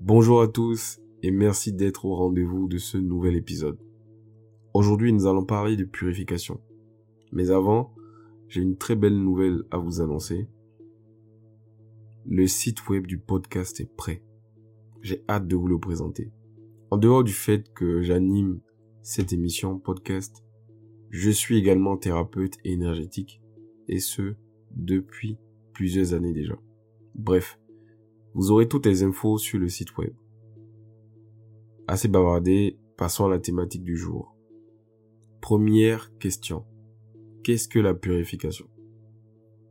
Bonjour à tous et merci d'être au rendez-vous de ce nouvel épisode. Aujourd'hui, nous allons parler de purification. Mais avant, j'ai une très belle nouvelle à vous annoncer. Le site web du podcast est prêt. J'ai hâte de vous le présenter. En dehors du fait que j'anime cette émission podcast, je suis également thérapeute énergétique et ce, depuis plusieurs années déjà. Bref, vous aurez toutes les infos sur le site web. Assez bavardé, passons à la thématique du jour. Première question. Qu'est-ce que la purification?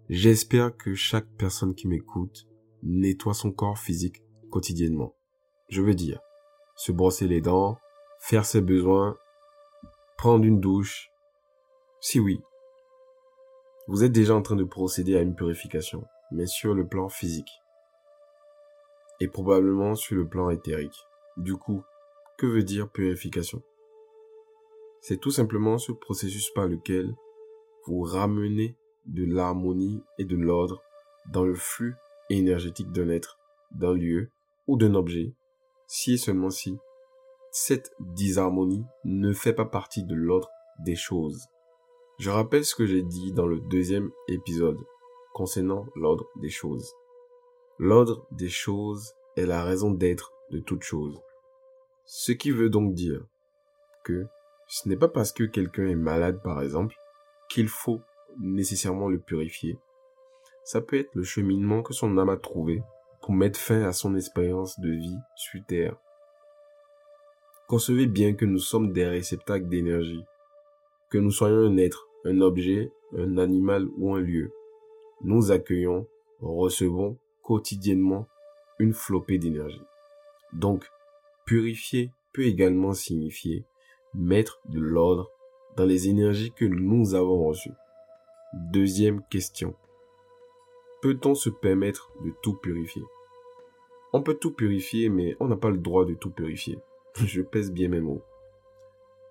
J'espère que chaque personne qui m'écoute nettoie son corps physique quotidiennement. Je veux dire, se brosser les dents, faire ses besoins, prendre une douche. Si oui, vous êtes déjà en train de procéder à une purification, mais sur le plan physique et probablement sur le plan éthérique. Du coup, que veut dire purification? C'est tout simplement ce processus par lequel vous ramenez de l'harmonie et de l'ordre dans le flux énergétique d'un être, d'un lieu ou d'un objet, si et seulement si cette disharmonie ne fait pas partie de l'ordre des choses. Je rappelle ce que j'ai dit dans le deuxième épisode concernant l'ordre des choses. L'ordre des choses est la raison d'être de toute chose. Ce qui veut donc dire que ce n'est pas parce que quelqu'un est malade, par exemple, qu'il faut nécessairement le purifier. Ça peut être le cheminement que son âme a trouvé pour mettre fin à son expérience de vie sur Terre. Concevez bien que nous sommes des réceptacles d'énergie, que nous soyons un être, un objet, un animal ou un lieu. Nous accueillons, recevons quotidiennement une flopée d'énergie. Donc, purifier peut également signifier mettre de l'ordre dans les énergies que nous avons reçues. Deuxième question. Peut-on se permettre de tout purifier? On peut tout purifier, mais on n'a pas le droit de tout purifier. Je pèse bien mes mots.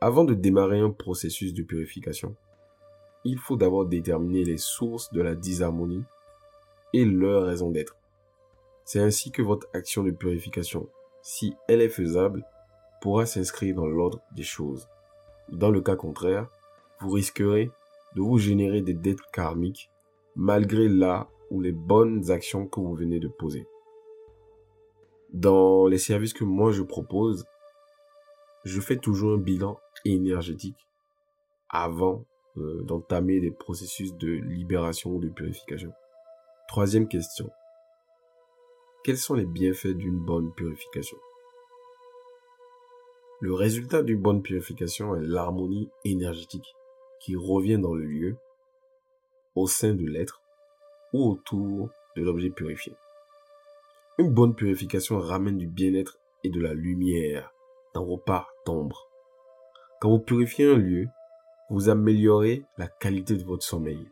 Avant de démarrer un processus de purification, il faut d'abord déterminer les sources de la disharmonie et leur raison d'être. C'est ainsi que votre action de purification, si elle est faisable, pourra s'inscrire dans l'ordre des choses. Dans le cas contraire, vous risquerez de vous générer des dettes karmiques malgré là ou les bonnes actions que vous venez de poser. Dans les services que moi je propose, je fais toujours un bilan énergétique avant euh, d'entamer des processus de libération ou de purification. Troisième question. Quels sont les bienfaits d'une bonne purification? Le résultat d'une bonne purification est l'harmonie énergétique qui revient dans le lieu, au sein de l'être ou autour de l'objet purifié. Une bonne purification ramène du bien-être et de la lumière dans vos parts d'ombre. Quand vous purifiez un lieu, vous améliorez la qualité de votre sommeil.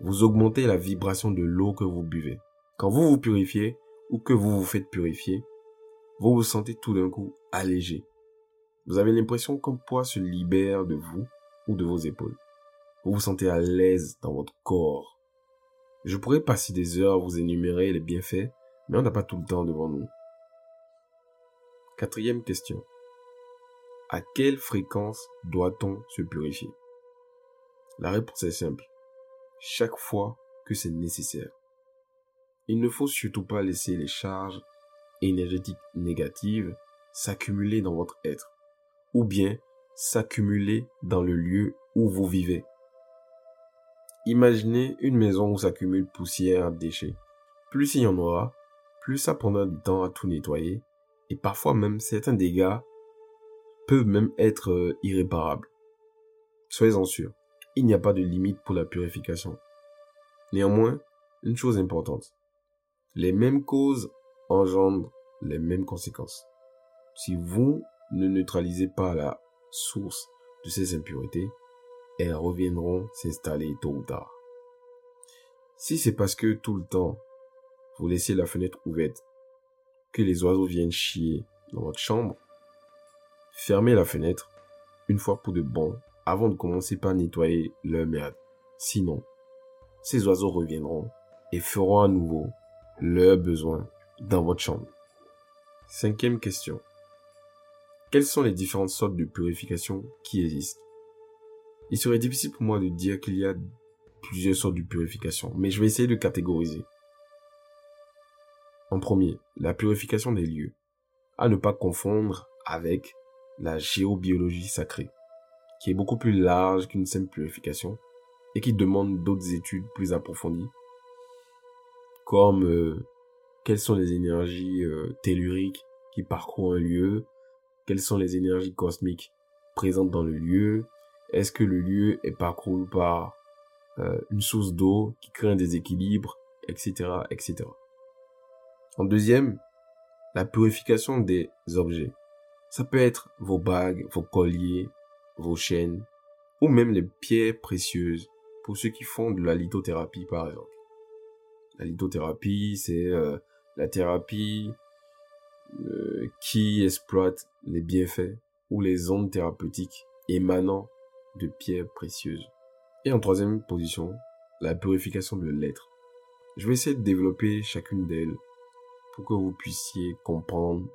Vous augmentez la vibration de l'eau que vous buvez. Quand vous vous purifiez, ou que vous vous faites purifier, vous vous sentez tout d'un coup allégé. Vous avez l'impression qu'un poids se libère de vous ou de vos épaules. Vous vous sentez à l'aise dans votre corps. Je pourrais passer des heures à vous énumérer les bienfaits, mais on n'a pas tout le temps devant nous. Quatrième question. À quelle fréquence doit-on se purifier? La réponse est simple. Chaque fois que c'est nécessaire. Il ne faut surtout pas laisser les charges énergétiques négatives s'accumuler dans votre être, ou bien s'accumuler dans le lieu où vous vivez. Imaginez une maison où s'accumule poussière, déchets. Plus il y en aura, plus ça prendra du temps à tout nettoyer, et parfois même certains dégâts peuvent même être euh, irréparables. Soyez-en sûrs, il n'y a pas de limite pour la purification. Néanmoins, une chose importante, les mêmes causes engendrent les mêmes conséquences. Si vous ne neutralisez pas la source de ces impuretés, elles reviendront s'installer tôt ou tard. Si c'est parce que tout le temps, vous laissez la fenêtre ouverte, que les oiseaux viennent chier dans votre chambre, fermez la fenêtre une fois pour de bon avant de commencer par nettoyer leur merde. Sinon, ces oiseaux reviendront et feront à nouveau leurs besoins dans votre chambre. Cinquième question. Quelles sont les différentes sortes de purification qui existent? Il serait difficile pour moi de dire qu'il y a plusieurs sortes de purification, mais je vais essayer de catégoriser. En premier, la purification des lieux. À ne pas confondre avec la géobiologie sacrée, qui est beaucoup plus large qu'une simple purification et qui demande d'autres études plus approfondies, comme euh, quelles sont les énergies euh, telluriques qui parcourent un lieu, quelles sont les énergies cosmiques présentes dans le lieu, est-ce que le lieu est parcouru par euh, une source d'eau qui crée un déséquilibre, etc., etc. En deuxième, la purification des objets. Ça peut être vos bagues, vos colliers, vos chaînes, ou même les pierres précieuses, pour ceux qui font de la lithothérapie par exemple. La lithothérapie, c'est euh, la thérapie euh, qui exploite les bienfaits ou les ondes thérapeutiques émanant de pierres précieuses. Et en troisième position, la purification de l'être. Je vais essayer de développer chacune d'elles pour que vous puissiez comprendre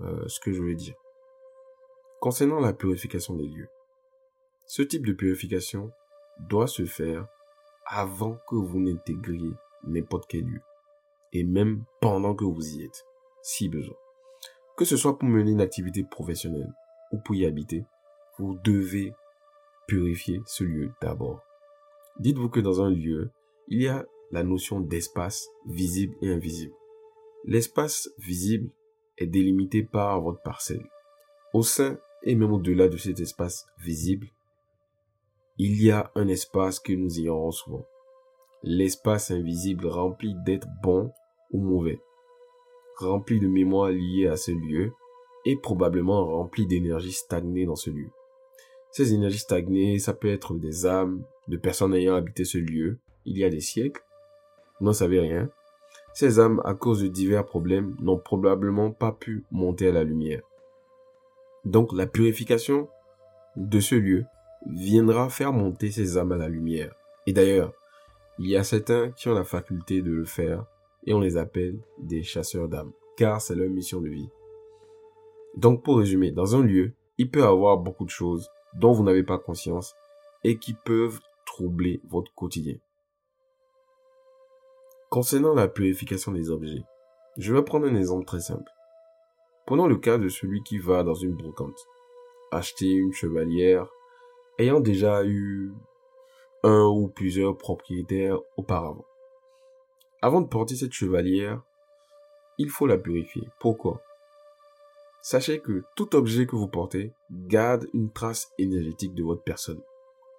euh, ce que je veux dire. Concernant la purification des lieux, ce type de purification doit se faire avant que vous n'intégriez n'importe quel lieu, et même pendant que vous y êtes, si besoin. Que ce soit pour mener une activité professionnelle ou pour y habiter, vous devez purifier ce lieu d'abord. Dites-vous que dans un lieu, il y a la notion d'espace visible et invisible. L'espace visible est délimité par votre parcelle. Au sein et même au-delà de cet espace visible, il y a un espace que nous ignorons souvent. L'espace invisible rempli d'être bon ou mauvais, rempli de mémoires liées à ce lieu et probablement rempli d'énergie stagnée dans ce lieu. Ces énergies stagnées, ça peut être des âmes de personnes ayant habité ce lieu il y a des siècles. N'en savez rien. Ces âmes, à cause de divers problèmes, n'ont probablement pas pu monter à la lumière. Donc la purification de ce lieu viendra faire monter ces âmes à la lumière. Et d'ailleurs, il y a certains qui ont la faculté de le faire et on les appelle des chasseurs d'âmes, car c'est leur mission de vie. Donc pour résumer, dans un lieu, il peut y avoir beaucoup de choses dont vous n'avez pas conscience et qui peuvent troubler votre quotidien. Concernant la purification des objets, je vais prendre un exemple très simple. Prenons le cas de celui qui va dans une brocante, acheter une chevalière, ayant déjà eu un ou plusieurs propriétaires auparavant. Avant de porter cette chevalière, il faut la purifier. Pourquoi? Sachez que tout objet que vous portez garde une trace énergétique de votre personne,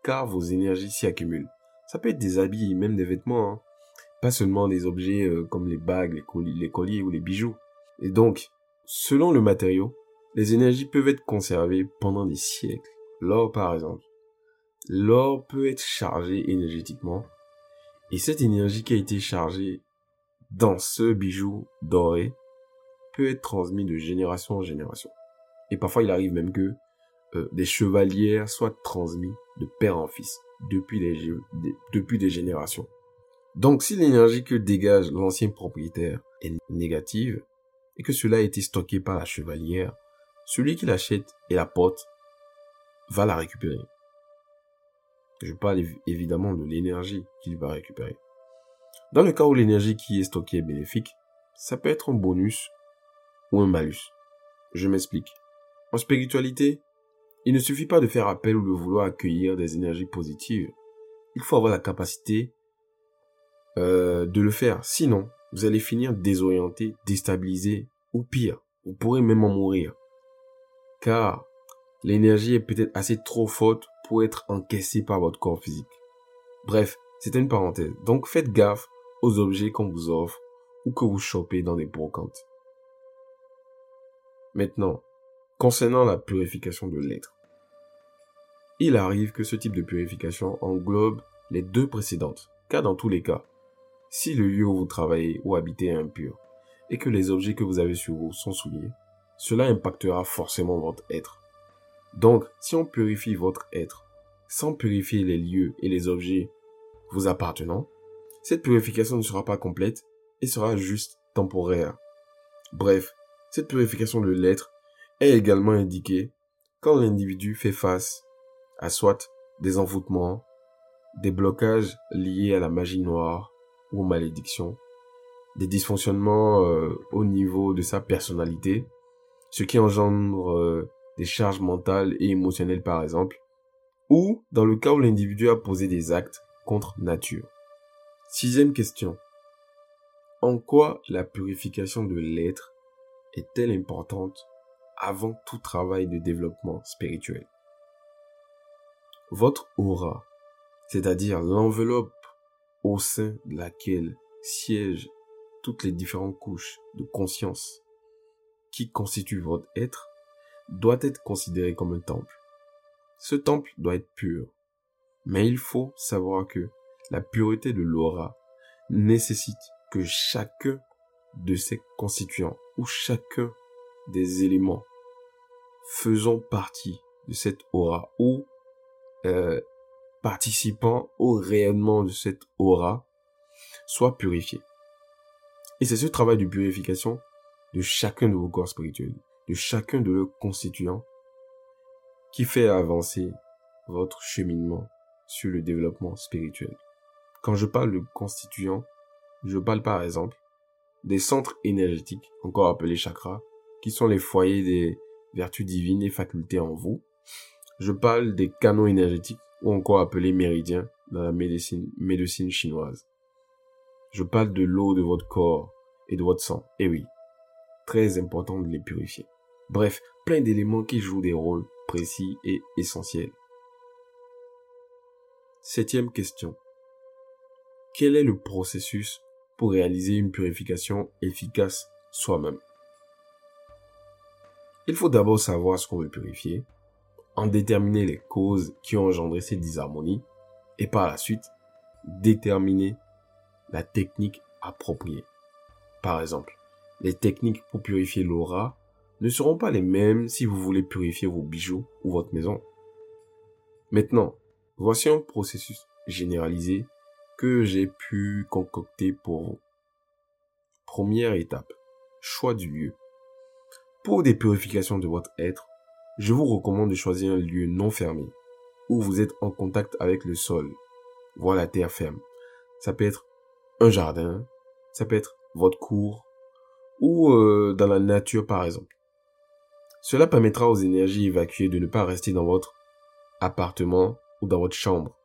car vos énergies s'y accumulent. Ça peut être des habits, même des vêtements, hein. pas seulement des objets euh, comme les bagues, les, les colliers ou les bijoux. Et donc, selon le matériau, les énergies peuvent être conservées pendant des siècles. L'or, par exemple. L'or peut être chargé énergétiquement, et cette énergie qui a été chargée dans ce bijou doré peut être transmis de génération en génération. Et parfois, il arrive même que euh, des chevalières soient transmis de père en fils depuis des générations. Donc, si l'énergie que dégage l'ancien propriétaire est négative et que cela a été stocké par la chevalière, celui qui l'achète et la porte va la récupérer. Je parle évidemment de l'énergie qu'il va récupérer. Dans le cas où l'énergie qui est stockée est bénéfique, ça peut être un bonus ou un malus. Je m'explique. En spiritualité, il ne suffit pas de faire appel ou de vouloir accueillir des énergies positives. Il faut avoir la capacité euh, de le faire. Sinon, vous allez finir désorienté, déstabilisé ou pire, vous pourrez même en mourir. Car l'énergie est peut-être assez trop forte pour être encaissée par votre corps physique. Bref, c'est une parenthèse. Donc faites gaffe aux objets qu'on vous offre ou que vous chopez dans des brocantes. Maintenant, concernant la purification de l'être. Il arrive que ce type de purification englobe les deux précédentes, car dans tous les cas, si le lieu où vous travaillez ou habitez est impur, et que les objets que vous avez sur vous sont souillés, cela impactera forcément votre être. Donc, si on purifie votre être, sans purifier les lieux et les objets vous appartenant, cette purification ne sera pas complète et sera juste temporaire. Bref, cette purification de l'être est également indiquée quand l'individu fait face à soit des envoûtements, des blocages liés à la magie noire ou aux malédictions, des dysfonctionnements euh, au niveau de sa personnalité, ce qui engendre euh, des charges mentales et émotionnelles par exemple, ou dans le cas où l'individu a posé des actes contre nature. Sixième question. En quoi la purification de l'être est-elle importante avant tout travail de développement spirituel? Votre aura, c'est-à-dire l'enveloppe au sein de laquelle siègent toutes les différentes couches de conscience qui constituent votre être, doit être considéré comme un temple. Ce temple doit être pur. Mais il faut savoir que la pureté de l'aura nécessite que chacun de ses constituants ou chacun des éléments faisant partie de cette aura ou euh, participant au rayonnement de cette aura soit purifié. Et c'est ce travail de purification de chacun de vos corps spirituels, de chacun de leurs constituants, qui fait avancer votre cheminement sur le développement spirituel. Quand je parle de constituants, je parle par exemple des centres énergétiques, encore appelés chakras, qui sont les foyers des vertus divines et facultés en vous. Je parle des canaux énergétiques, ou encore appelés méridiens dans la médecine, médecine chinoise. Je parle de l'eau de votre corps et de votre sang. Et oui, très important de les purifier. Bref, plein d'éléments qui jouent des rôles précis et essentiels. Septième question. Quel est le processus pour réaliser une purification efficace soi-même? Il faut d'abord savoir ce qu'on veut purifier, en déterminer les causes qui ont engendré ces disharmonies, et par la suite, déterminer la technique appropriée. Par exemple, les techniques pour purifier l'aura ne seront pas les mêmes si vous voulez purifier vos bijoux ou votre maison. Maintenant, voici un processus généralisé que j'ai pu concocter pour vous. Première étape, choix du lieu. Pour des purifications de votre être, je vous recommande de choisir un lieu non fermé, où vous êtes en contact avec le sol, voire la terre ferme. Ça peut être un jardin, ça peut être votre cour, ou euh, dans la nature par exemple. Cela permettra aux énergies évacuées de ne pas rester dans votre appartement ou dans votre chambre.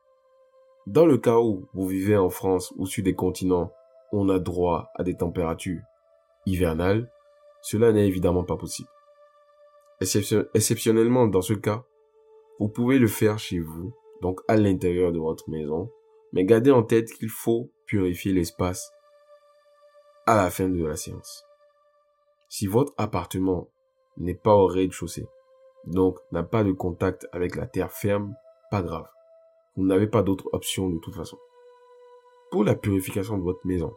Dans le cas où vous vivez en France ou sur des continents où on a droit à des températures hivernales, cela n'est évidemment pas possible. exceptionnellement, dans ce cas, vous pouvez le faire chez vous, donc à l'intérieur de votre maison, mais gardez en tête qu'il faut purifier l'espace à la fin de la séance. Si votre appartement n'est pas au rez-de-chaussée, donc n'a pas de contact avec la terre ferme, pas grave. Vous n'avez pas d'autre option de toute façon. Pour la purification de votre maison,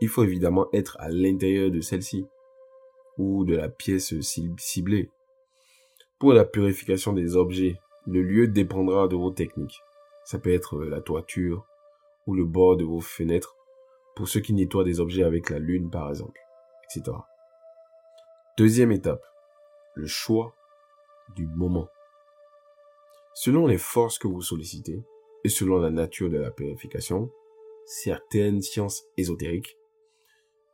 il faut évidemment être à l'intérieur de celle-ci ou de la pièce ciblée. Pour la purification des objets, le lieu dépendra de vos techniques. Ça peut être la toiture ou le bord de vos fenêtres pour ceux qui nettoient des objets avec la lune par exemple. Deuxième étape, le choix du moment. Selon les forces que vous sollicitez et selon la nature de la purification, certaines sciences ésotériques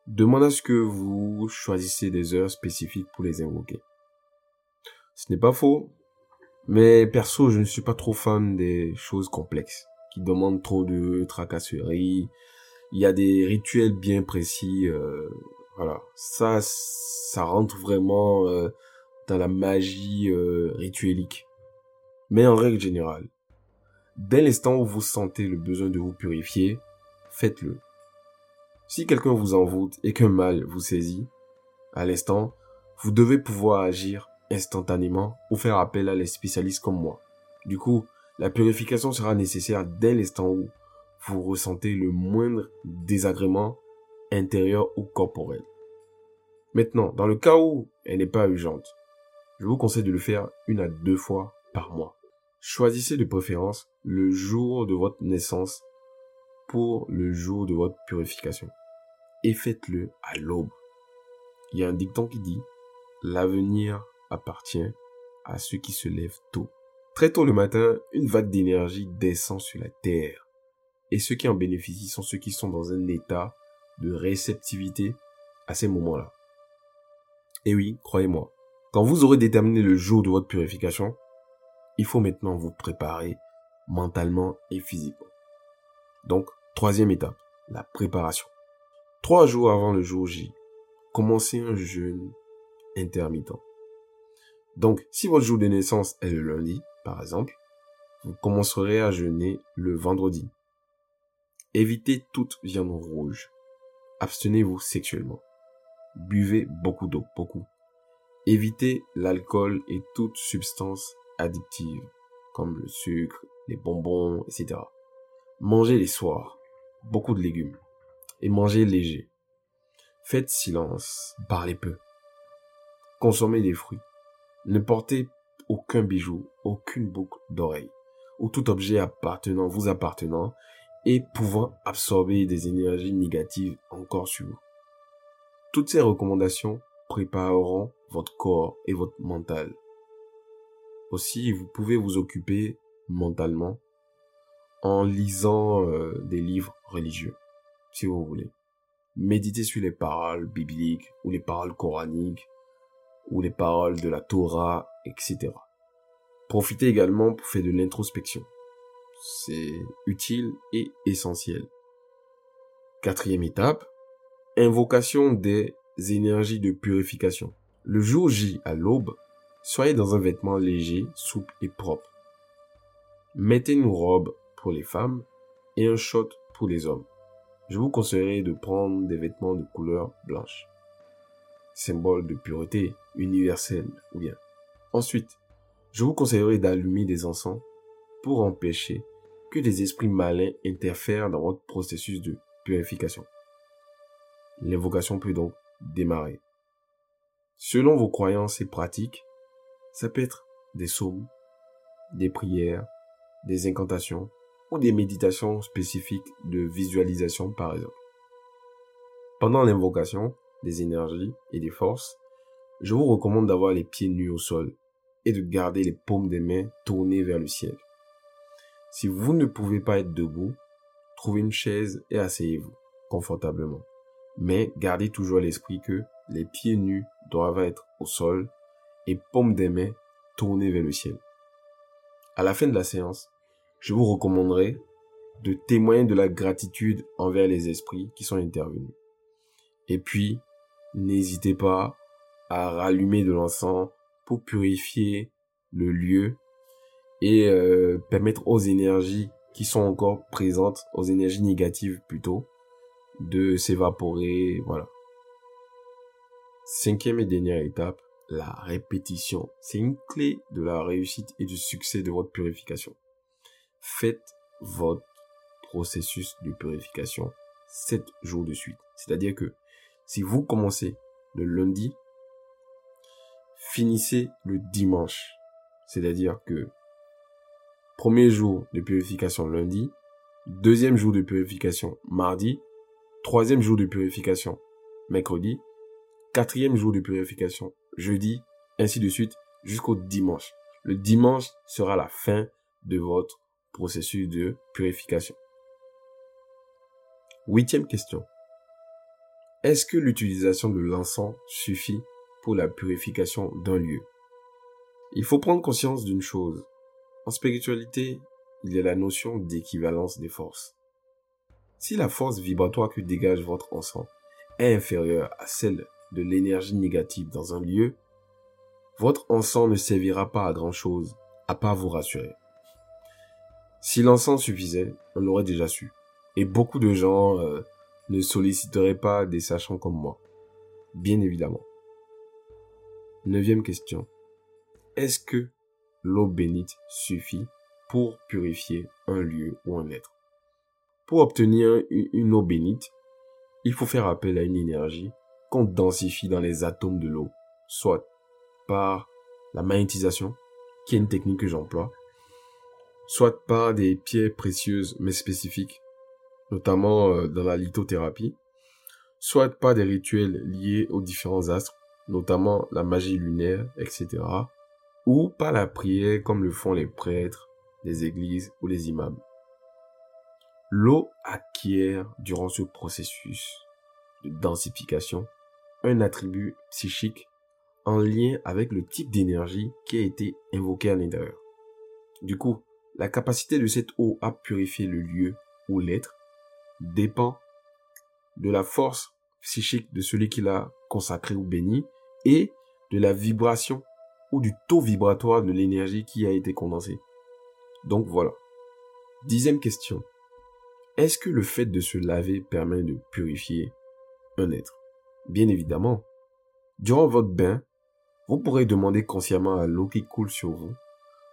demandent à ce que vous choisissez des heures spécifiques pour les invoquer. Ce n'est pas faux, mais perso, je ne suis pas trop fan des choses complexes qui demandent trop de tracasseries. Il y a des rituels bien précis euh, voilà, ça, ça rentre vraiment euh, dans la magie euh. Mais en règle générale, dès l'instant où vous sentez le besoin de vous purifier, faites-le. Si quelqu'un vous envoûte et qu'un mal vous saisit, à l'instant, vous devez pouvoir agir instantanément ou faire appel à les spécialistes comme moi. Du coup, la purification sera nécessaire dès l'instant où vous ressentez le moindre désagrément intérieure ou corporelle. Maintenant, dans le cas où elle n'est pas urgente, je vous conseille de le faire une à deux fois par mois. Choisissez de préférence le jour de votre naissance pour le jour de votre purification. et faites-le à l'aube. Il y a un dicton qui dit, l'avenir appartient à ceux qui se lèvent tôt. Très tôt le matin, une vague d'énergie descend sur la Terre. Et ceux qui en bénéficient sont ceux qui sont dans un état de réceptivité à ces moments-là. Et oui, croyez-moi, quand vous aurez déterminé le jour de votre purification, il faut maintenant vous préparer mentalement et physiquement. Donc, troisième étape, la préparation. Trois jours avant le jour J, commencez un jeûne intermittent. Donc, si votre jour de naissance est le lundi, par exemple, vous commencerez à jeûner le vendredi. Évitez toute viande rouge. Abstenez-vous sexuellement. Buvez beaucoup d'eau, beaucoup. Évitez l'alcool et toute substance addictive, comme le sucre, les bonbons, etc. Mangez les soirs, beaucoup de légumes, et mangez léger. Faites silence, parlez peu. Consommez des fruits. Ne portez aucun bijou, aucune boucle d'oreille, ou tout objet appartenant, vous appartenant, et pouvant absorber des énergies négatives encore sur vous. Toutes ces recommandations prépareront votre corps et votre mental. Aussi, vous pouvez vous occuper mentalement en lisant euh, des livres religieux, si vous voulez. Méditez sur les paroles bibliques ou les paroles coraniques ou les paroles de la Torah, etc. Profitez également pour faire de l'introspection. C'est utile et essentiel. Quatrième étape, invocation des énergies de purification. Le jour J à l'aube, soyez dans un vêtement léger, souple et propre. Mettez une robe pour les femmes et un short pour les hommes. Je vous conseillerais de prendre des vêtements de couleur blanche symbole de pureté universelle ou bien. Ensuite, je vous conseillerais d'allumer des encens pour empêcher que des esprits malins interfèrent dans votre processus de purification. L'invocation peut donc démarrer. Selon vos croyances et pratiques, ça peut être des psaumes, des prières, des incantations ou des méditations spécifiques de visualisation par exemple. Pendant l'invocation, des énergies et des forces, je vous recommande d'avoir les pieds nus au sol et de garder les paumes des mains tournées vers le ciel. Si vous ne pouvez pas être debout, trouvez une chaise et asseyez-vous confortablement. Mais gardez toujours à l'esprit que les pieds nus doivent être au sol et paumes des mains tournées vers le ciel. À la fin de la séance, je vous recommanderai de témoigner de la gratitude envers les esprits qui sont intervenus. Et puis, n'hésitez pas à rallumer de l'encens pour purifier le lieu et euh, permettre aux énergies qui sont encore présentes, aux énergies négatives plutôt, de s'évaporer, voilà. Cinquième et dernière étape, la répétition. C'est une clé de la réussite et du succès de votre purification. Faites votre processus de purification 7 jours de suite. C'est-à-dire que si vous commencez le lundi, finissez le dimanche. C'est-à-dire que premier jour de purification lundi, deuxième jour de purification mardi, troisième jour de purification mercredi, quatrième jour de purification jeudi, ainsi de suite jusqu'au dimanche. Le dimanche sera la fin de votre processus de purification. Huitième question. Est-ce que l'utilisation de l'encens suffit pour la purification d'un lieu? Il faut prendre conscience d'une chose. En spiritualité, il y a la notion d'équivalence des forces. Si la force vibratoire que dégage votre encens est inférieure à celle de l'énergie négative dans un lieu, votre encens ne servira pas à grand chose, à part vous rassurer. Si l'encens suffisait, on l'aurait déjà su. Et beaucoup de gens euh, ne solliciterait pas des sachants comme moi. Bien évidemment. Neuvième question. Est-ce que l'eau bénite suffit pour purifier un lieu ou un être Pour obtenir une eau bénite, il faut faire appel à une énergie qu'on densifie dans les atomes de l'eau, soit par la magnétisation, qui est une technique que j'emploie, soit par des pierres précieuses mais spécifiques notamment euh, dans la lithothérapie, soit par des rituels liés aux différents astres, notamment la magie lunaire, etc., ou par la prière comme le font les prêtres, les églises ou les imams. L'eau acquiert durant ce processus de densification un attribut psychique en lien avec le type d'énergie qui a été invoqué à l'intérieur. Du coup, la capacité de cette eau à purifier le lieu ou l'être dépend de la force psychique de celui qui l'a consacré ou béni et de la vibration ou du taux vibratoire de l'énergie qui a été condensée. Donc voilà. Dixième question. Est-ce que le fait de se laver permet de purifier un être? Bien évidemment. Durant votre bain, vous pourrez demander consciemment à l'eau qui coule sur vous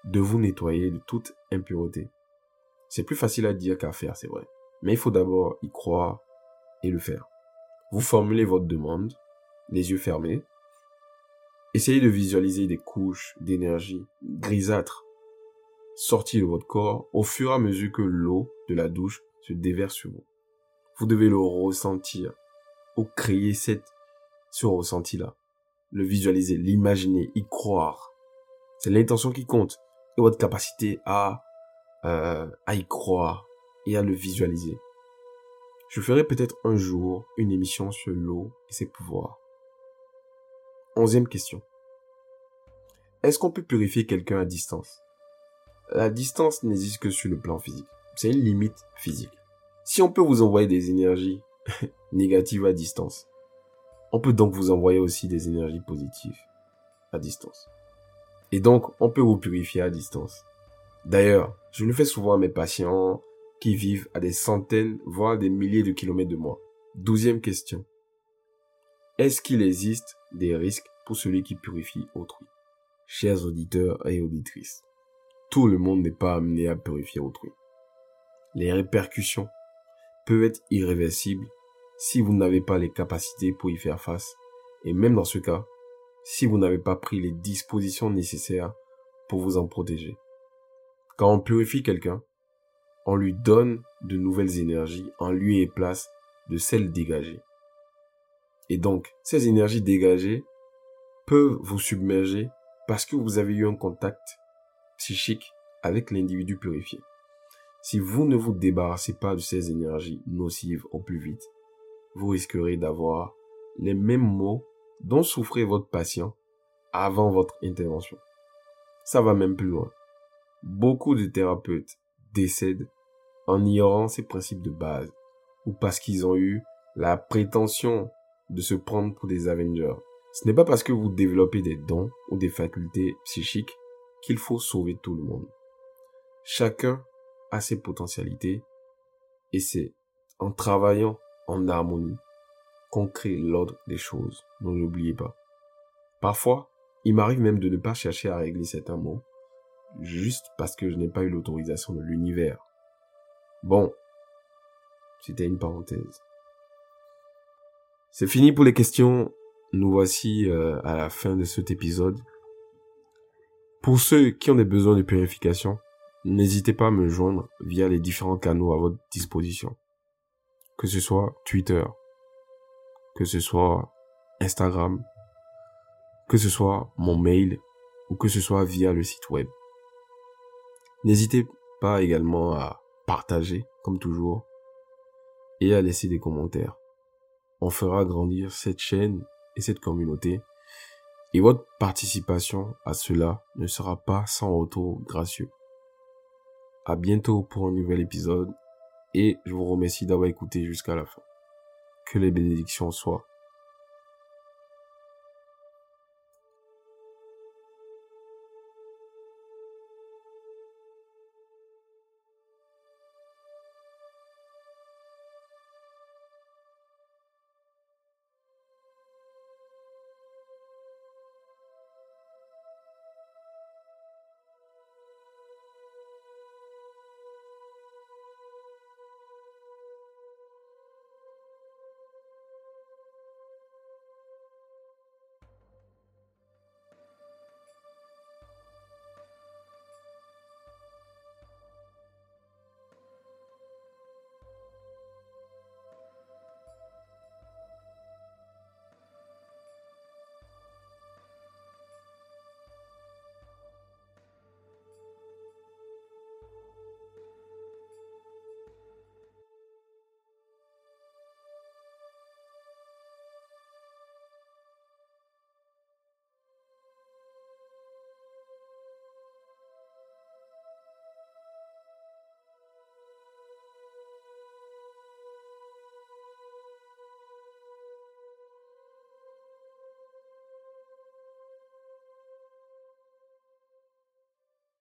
de vous nettoyer de toute impureté. C'est plus facile à dire qu'à faire, c'est vrai. Mais il faut d'abord y croire et le faire. Vous formulez votre demande, les yeux fermés. Essayez de visualiser des couches d'énergie grisâtres sorties de votre corps au fur et à mesure que l'eau de la douche se déverse sur vous. Vous devez le ressentir ou créer cette, ce ressenti-là. Le visualiser, l'imaginer, y croire. C'est l'intention qui compte et votre capacité à, euh, à y croire et à le visualiser. Je ferai peut-être un jour une émission sur l'eau et ses pouvoirs. Onzième question. Est-ce qu'on peut purifier quelqu'un à distance? La distance n'existe que sur le plan physique. C'est une limite physique. Si on peut vous envoyer des énergies négatives à distance, on peut donc vous envoyer aussi des énergies positives à distance. Et donc, on peut vous purifier à distance. D'ailleurs, je le fais souvent à mes patients qui vivent à des centaines, voire des milliers de kilomètres de moi. Douzième question. Est-ce qu'il existe des risques pour celui qui purifie autrui Chers auditeurs et auditrices, tout le monde n'est pas amené à purifier autrui. Les répercussions peuvent être irréversibles si vous n'avez pas les capacités pour y faire face. Et même dans ce cas, si vous n'avez pas pris les dispositions nécessaires pour vous en protéger. Quand on purifie quelqu'un, on lui donne de nouvelles énergies en lieu et place de celles dégagées. Et donc, ces énergies dégagées peuvent vous submerger parce que vous avez eu un contact psychique avec l'individu purifié. Si vous ne vous débarrassez pas de ces énergies nocives au plus vite, vous risquerez d'avoir les mêmes maux dont souffrait votre patient avant votre intervention. Ça va même plus loin. Beaucoup de thérapeutes décèdent en ignorant ces principes de base ou parce qu'ils ont eu la prétention de se prendre pour des Avengers. Ce n'est pas parce que vous développez des dons ou des facultés psychiques qu'il faut sauver tout le monde. Chacun a ses potentialités et c'est en travaillant en harmonie qu'on crée l'ordre des choses. Ne l'oubliez pas. Parfois, il m'arrive même de ne pas chercher à régler certains mots juste parce que je n'ai pas eu l'autorisation de l'univers. Bon, c'était une parenthèse. C'est fini pour les questions. Nous voici euh, à la fin de cet épisode. Pour ceux qui ont des besoins de purification, N'hésitez pas à me joindre via les différents canaux à votre disposition. Que ce soit Twitter, que ce soit Instagram, que ce soit mon mail ou que ce soit via le site web. N'hésitez pas également à partager, comme toujours, et à laisser des commentaires. On fera grandir cette chaîne et cette communauté, et votre participation à cela ne sera pas sans retour gracieux. À bientôt pour un nouvel épisode et je vous remercie d'avoir écouté jusqu'à la fin. Que les bénédictions soient